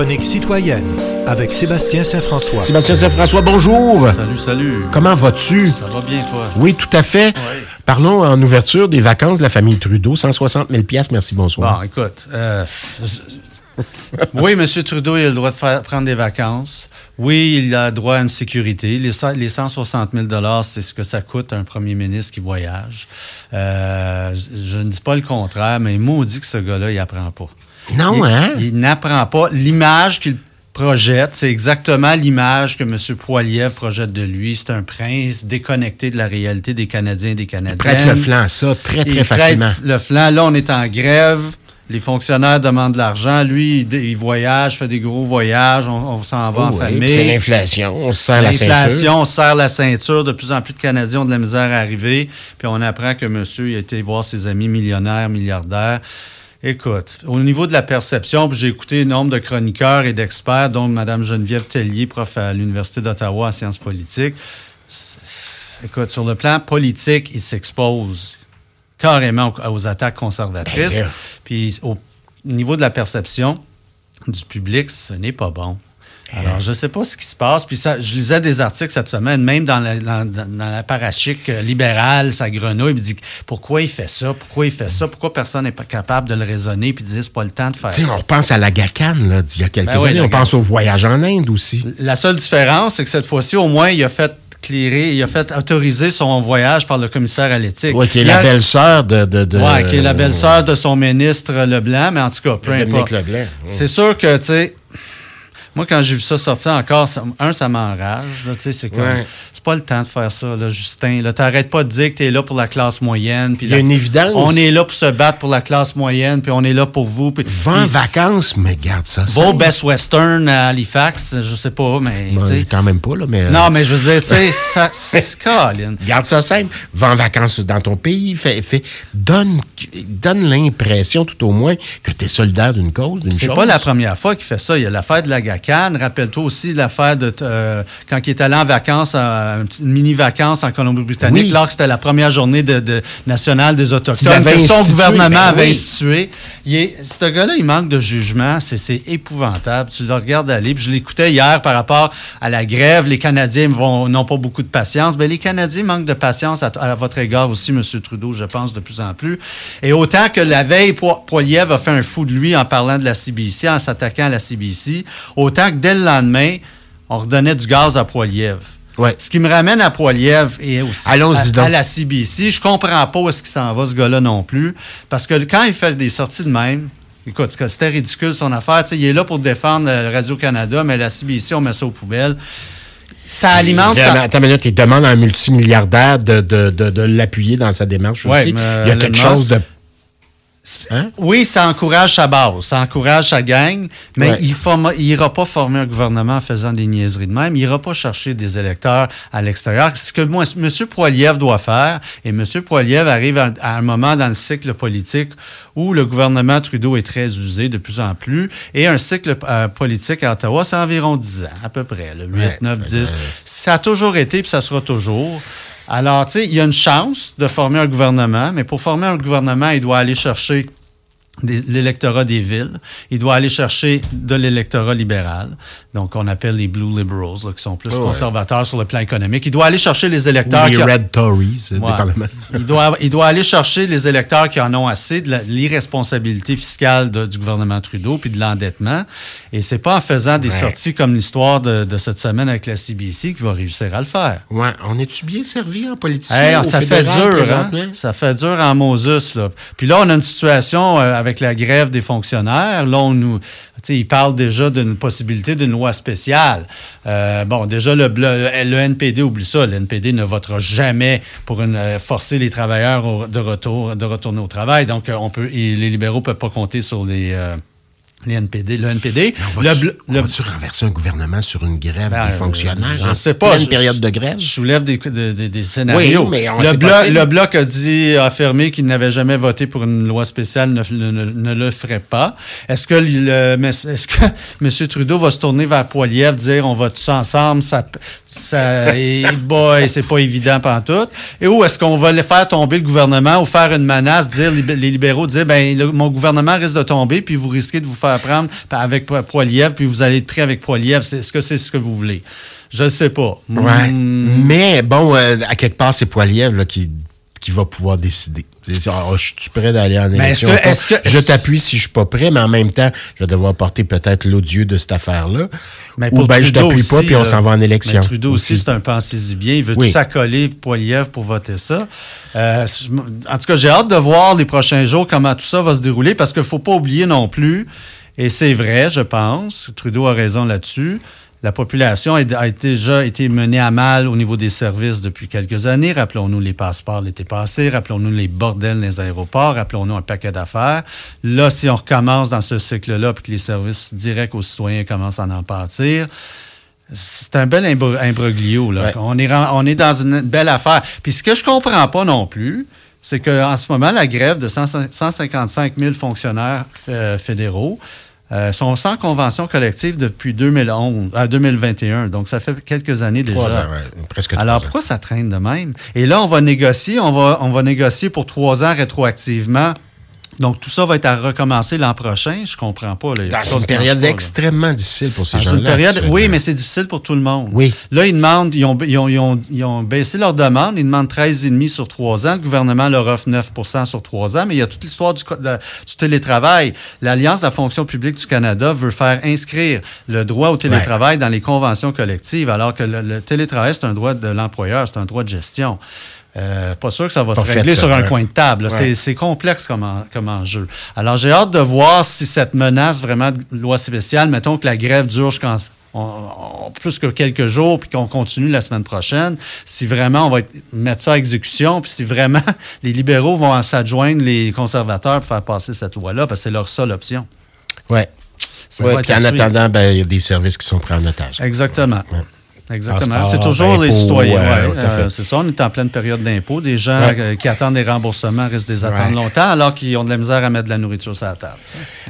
chronique citoyenne avec Sébastien Saint-François. Sébastien Saint-François, bonjour. Salut, salut. Comment vas-tu? Ça va bien, toi? Oui, tout à fait. Parlons en ouverture des vacances de la famille Trudeau. 160 000 merci, bonsoir. Bon, écoute. euh, oui, M. Trudeau, il a le droit de faire- prendre des vacances. Oui, il a droit à une sécurité. Les, cent- les 160 000 c'est ce que ça coûte à un premier ministre qui voyage. Euh, je, je ne dis pas le contraire, mais maudit que ce gars-là, il apprend pas. Non, il, hein? Il n'apprend pas. L'image qu'il projette, c'est exactement l'image que M. Poiliev projette de lui. C'est un prince déconnecté de la réalité des Canadiens et des Canadiennes. Prête le flanc, ça, très, très Il facilement. prête le flanc. Là, on est en grève. Les fonctionnaires demandent de l'argent. Lui, il, il voyage, fait des gros voyages. On, on s'en va Oh en oui, famille. c'est l'inflation. On se serre la ceinture. L'inflation, on se serre la ceinture. De plus en plus de Canadiens ont de la misère à arriver. Puis on apprend que monsieur il a été voir ses amis millionnaires, milliardaires. Écoute, au niveau de la perception, j'ai écouté un nombre de chroniqueurs et d'experts, dont Mme Geneviève Tellier, prof à l'Université d'Ottawa en sciences politiques. Écoute, sur le plan politique, il s'expose carrément aux, attaques conservatrices. Ben. Puis au niveau de la perception du public, ce n'est pas bon. Alors, je ne sais pas ce qui se passe. Puis ça, je lisais des articles cette semaine, même dans la, dans, dans- la parachique euh, libérale, sa grenouille, il me dit pourquoi il fait ça, pourquoi il fait ça, pourquoi personne n'est pas capable de le raisonner, puis dire c'est pas le temps de faire Tu sais, ça? on repense à la GACAN, là, d'il y a quelques Ben oui, années. On pense au voyage en Inde aussi. La seule différence, c'est que cette fois-ci, au moins, il a fait clairer, il a fait autoriser son voyage par le commissaire à l'éthique. Oui, qui est Il la a- belle-sœur de, de, de- Ouais, qui est la belle-sœur de son ministre Leblanc, mais en tout cas, peu importe. Leblanc. C'est sûr que, tu sais, moi, quand j'ai vu ça sortir encore, ça- un, ça m'enrage. Tu c'est comme, Ouais. c'est pas le temps de faire ça, là, Justin. Là, t'arrêtes pas de dire que t'es là pour la classe moyenne. puis Il y a une évidence. On est là pour se battre pour la classe moyenne, puis on est là pour vous. Puis, puis vacances, mais garde ça. Beau simple. Best Western à Halifax, je sais pas, mais, Bon, tu quand même pas, là, mais... euh, Non, mais je veux dire, tu sais, ça, Colin. Garde ça simple. Va en vacances dans ton pays. Fait, fait- donne donne l'impression, tout au moins, que tu es solidaire d'une cause, d'une chose. C'est pas la première fois qu'il fait ça. Il y a l'affaire de la GACAN. Rappelle-toi aussi l'affaire de euh, quand il est allé en vacances, une mini-vacances en Colombie-Britannique, Oui. là que c'était la première journée de, de- nationale des Autochtones que son institué, gouvernement ben avait oui. institué. Il est, ce gars-là, il manque de jugement. C'est, épouvantable. Tu le regardes aller. Puis je l'écoutais hier par rapport à la grève. Les Canadiens n'ont pas beaucoup de patience. Ben, les Canadiens manquent de patience à, à votre égard aussi, M. Trudeau, je pense, de plus en plus. Et autant que la veille, Po- Poiliev a fait un fou de lui en parlant de la CBC, en s'attaquant à la CBC, autant que dès le lendemain, on redonnait du gaz à Poiliev. Ouais. Ce qui me ramène à Poiliev et aussi à, à la CBC, je comprends pas où est-ce qu'il s'en va, ce gars-là non plus. Parce que quand il fait des sorties de même, écoute, c'était ridicule son affaire. Il est là pour défendre euh, Radio-Canada, mais la CBC, on met ça aux poubelles. Ça alimente sa- attends une minute, il demande à un multimilliardaire de, de, de, de l'appuyer dans sa démarche Ouais, aussi. il y a quelque chose de... Hein? Oui, ça encourage sa base, ça encourage sa gang, mais Ouais. il forma- il ira pas former un gouvernement en faisant des niaiseries de même. Il ira pas chercher des électeurs à l'extérieur. Ce que moi, M. Poiliev doit faire, et M. Poiliev arrive à, à un moment dans le cycle politique où le gouvernement Trudeau est très usé de plus en plus, et un cycle euh, politique à Ottawa, c'est environ 10 ans, à peu près, là, 8, Ouais. 9, 10. Ça a toujours été, puis ça sera toujours. Alors, tu sais, il y a une chance de former un gouvernement, mais pour former un gouvernement, il doit aller chercher l'électorat des villes. Il doit aller chercher de l'électorat libéral. Donc, on appelle les Blue Liberals, là, qui sont plus Oh, ouais. conservateurs sur le plan économique. Il doit aller chercher les électeurs les qui... Red Tories, euh, Ouais. dépendamment. Il, doit, il doit aller chercher les électeurs qui en ont assez de l'irresponsabilité fiscale de- du gouvernement Trudeau puis de l'endettement. Et c'est pas en faisant des Ouais. sorties comme l'histoire de, de cette semaine avec la CBC qu'il va réussir à le faire. Ouais, on est-tu bien servi en politique? Hey, ça fait dur, hein? Ça fait dur en Moses, là. Puis là, on a une situation euh, avec la grève des fonctionnaires. Là, on nous. Ils parlent déjà d'une possibilité d'une loi spéciale. Euh, bon, déjà, le, NPD, oublie ça. Le NPD ne votera jamais pour euh, forcer les travailleurs de, retour, de retourner au travail. Donc, euh, on peut, les libéraux ne peuvent pas compter sur les, les NPD. Le NPD. On le va-tu on le- renverser un gouvernement sur une grève Ben, des fonctionnaires je en sais pas. pleine Je- période de grève? Je soulève des, de- de- des scénarios. Oui, mais on- le, bloc, le Bloc a dit, a affirmé qu'il n'avait jamais voté pour une loi spéciale, ne, ne- ne- ne le ferait pas. Est-ce que, est-ce que M. Trudeau va se tourner vers Poiliev, dire on va tous ensemble, ça, ça et boy, c'est pas évident pantoute? Et où est-ce qu'on va faire tomber le gouvernement ou faire une menace, dire les libéraux dire ben le- mon gouvernement risque de tomber, puis vous risquez de vous faire faire prendre avec Poilièvre, puis vous allez être pris avec Poilièvre. Est-ce que c'est ce que vous voulez? Je ne sais pas. Ouais. Mm. Mais bon, euh, à quelque part, c'est Poilièvre là, qui qui va pouvoir décider. Oh, je suis prêt d'aller en élection. Que, je t'appuie si je suis pas prêt, mais en même temps, je vais devoir porter peut-être l'odieux de cette affaire-là. Ou bien je t'appuie pas, puis on s'en va en élection. Trudeau aussi, c'est un pensez-y bien. Il veut tout s'accoler Poiliev pour voter ça? Euh, en tout cas, j'ai hâte de voir les prochains jours comment tout ça va se dérouler, parce qu'il ne faut pas oublier non plus, et c'est vrai, je pense, Trudeau a raison là-dessus, la population a déjà été menée à mal au niveau des services depuis quelques années. Rappelons-nous les passeports l'été passé, rappelons-nous les bordels dans les aéroports, rappelons-nous un paquet d'affaires. Là, si on recommence dans ce cycle-là, puis que les services directs aux citoyens commencent à en pâtir, c'est un bel imbroglio. Là. On, est, on est dans une belle affaire. Puis ce que je comprends pas non plus, c'est qu'en ce moment, la grève de 155 000 fonctionnaires euh, fédéraux, euh, sont sans convention collective depuis 2011, à 2021. Donc, ça fait quelques années déjà. Trois ans, presque trois Alors, pourquoi ça traîne de même? Et là, on va négocier, on va, on va négocier pour trois ans rétroactivement donc, tout ça va être à recommencer l'an prochain. Je comprends pas. Là, dans une période extrêmement difficile pour ces gens-là. Oui, mais c'est difficile pour tout le monde. Oui. Là, ils demandent, ils ont, ils ont, ils ont, baissé leur demande. Ils demandent 13,5 sur trois ans. Le gouvernement leur offre 9% sur trois ans. Mais il y a toute l'histoire du, du, télétravail. L'Alliance de la fonction publique du Canada veut faire inscrire le droit au télétravail dans les conventions collectives, alors que le télétravail, c'est un droit de l'employeur, c'est un droit de gestion. Euh, pas sûr que ça va se régler sur un coin de table. C'est complexe comme, comme enjeu. Alors, j'ai hâte de voir si cette menace vraiment de loi spéciale, mettons que la grève dure jusqu'en plus que quelques jours, puis qu'on continue la semaine prochaine, si vraiment on va mettre ça à exécution, puis si vraiment les libéraux vont s'adjoindre les conservateurs pour faire passer cette loi-là, parce que c'est leur seule option. Oui. Ouais, puis en attendant, ben, il y a des services qui sont pris en otage. Exactement. Exactement. C'est toujours les citoyens. Euh, c'est ça, on est en pleine période d'impôts. Des gens euh, qui attendent des remboursements risquent de les attendre longtemps alors qu'ils ont de la misère à mettre de la nourriture sur la table.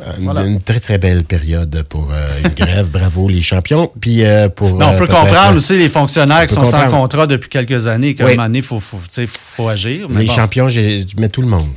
Euh, une, très, très belle période pour une grève. Bravo les champions. Puis pour, on peut comprendre aussi les fonctionnaires qui sont sans contrat depuis quelques années qu'à un moment donné, il faut, faut, agir. les champions, je mets tout le monde.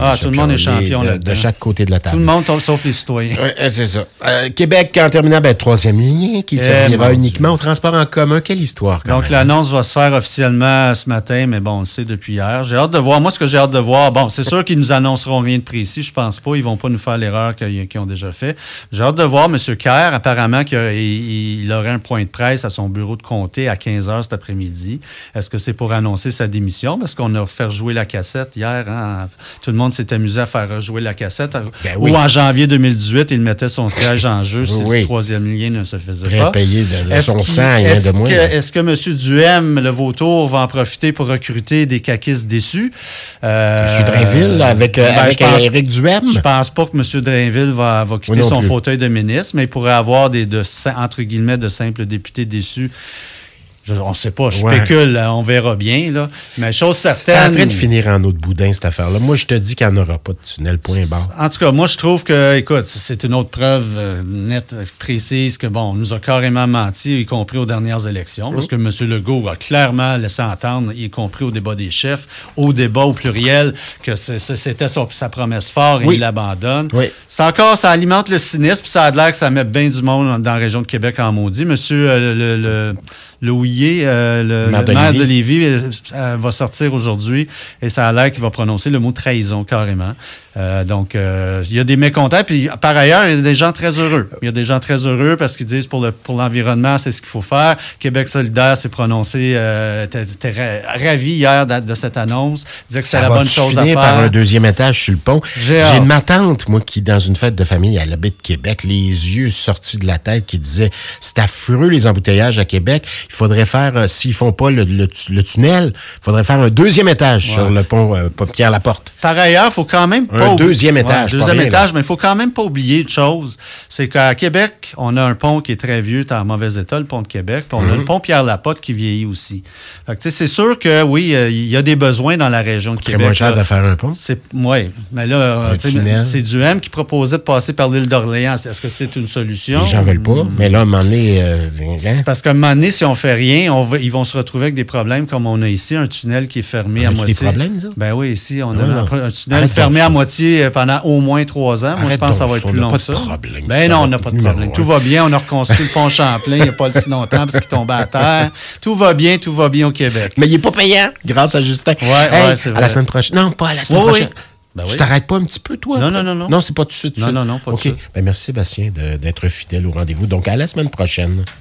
Ah, tout le monde est champion de, de, chaque côté de la table. Tout le monde, sauf les citoyens. Oui, c'est ça. Euh, Québec, en terminant, ben, troisième ligne qui eh, servira uniquement au transport en commun. Quelle histoire, Donc, l'annonce va se faire officiellement ce matin, mais bon, on le sait depuis hier. J'ai hâte de voir. Moi, ce que j'ai hâte de voir, bon, c'est sûr qu'ils nous annonceront rien de précis. Je pense pas. Ils vont pas nous faire l'erreur qu'ils ont déjà fait. J'ai hâte de voir M. Kerr, apparemment, qu'il aurait un point de presse à son bureau de comté à 15 h cet après-midi. Est-ce que c'est pour annoncer sa démission? Parce qu'on a fait jouer la cassette hier. Hein? Tout le monde s'est amusé à faire rejouer la cassette. Ben Ou en janvier 2018, il mettait son siège en jeu si le troisième lien ne se faisait pas. payer de, son sang, rien de moins. Est-ce que M. Duhem, le vautour, va en profiter pour recruter des caquistes déçus? Euh, M. Drainville, avec, euh, ben, avec Éric Duhem? Je pense pas que M. Drainville va, va quitter son fauteuil de ministre, mais il pourrait avoir des, de, entre guillemets, de simples députés déçus on ne sait pas, je spécule, on verra bien. Là. Mais chose certaine. C'est en train de finir en autre boudin, cette affaire-là. Moi, je te dis qu'il n'y en aura pas de tunnel, point barre. En tout cas, moi, je trouve que, écoute, c'est une autre preuve euh, nette, précise que, bon, on nous a carrément menti, y compris aux dernières élections, parce que M. Legault a clairement laissé entendre, y compris au débat des chefs, au débat au pluriel, que c'était sa, promesse forte et il l'abandonne. C'est encore, ça alimente le cynisme, puis ça a l'air que ça met bien du monde dans la région de Québec en maudit. Monsieur euh, le le Houillet, euh, le, maire de Lévis, euh, va sortir aujourd'hui et ça a l'air qu'il va prononcer le mot trahison carrément. Euh, donc, euh, il y a des mécontents. Puis, par ailleurs, il y a des gens très heureux. Il y a des gens très heureux parce qu'ils disent pour le pour l'environnement, c'est ce qu'il faut faire. Québec solidaire s'est prononcé, euh, ravi hier de, cette annonce. Disait que c'est la bonne chose à faire. par un deuxième étage sur le pont. J'ai une ma tante, moi, qui, dans une fête de famille, elle habite Québec, les yeux sortis de la tête, qui disait c'est affreux les embouteillages à Québec. Il faudrait faire, euh, s'ils font pas le, le, tunnel, il faudrait faire un deuxième étage sur le pont Pierre-Laporte. Par ailleurs, il faut quand même pas un deuxième étage. deuxième étage, mais il faut quand même pas oublier une chose. C'est qu'à Québec, on a un pont qui est très vieux, en mauvais état, le pont de Québec. Puis on a le mhm. pont Pierre-Lapotte qui vieillit aussi. c'est sûr que oui, euh, il y a des besoins dans la région de Québec. C'est moins cher de faire un pont. Oui, mais là, c'est du M qui proposait de passer par l'île d'Orléans. Est-ce que c'est une solution? Les gens veulent pas. Hmm. Mais là, à un moment donné. Euh, hein? c'est parce qu'à un moment donné, si on fait rien, on ils vont se retrouver avec des problèmes comme on a ici, un tunnel qui est fermé à moitié. des problèmes, ça? Ben oui, ici, on a un, tunnel fermé à moitié euh, pendant au moins trois ans. Moi, je pense que ça va être plus long que ça. Problème, ben non, on n'a pas de problème. Tout va bien. On a reconstruit le pont Champlain il n'y a pas si longtemps parce qu'il tombait à terre. Tout va bien, tout va bien au Québec. Mais il n'est pas payant, grâce à Justin. Ouais, ouais, c'est vrai. À la semaine prochaine. Non, pas à la semaine prochaine. Ben tu t'arrêtes pas un petit peu, toi? Non, non, non, non. Non, c'est pas tout de suite. Non, non, non, pas OK. Ben, merci, Sébastien, d'être fidèle au rendez-vous. Donc, à la semaine prochaine.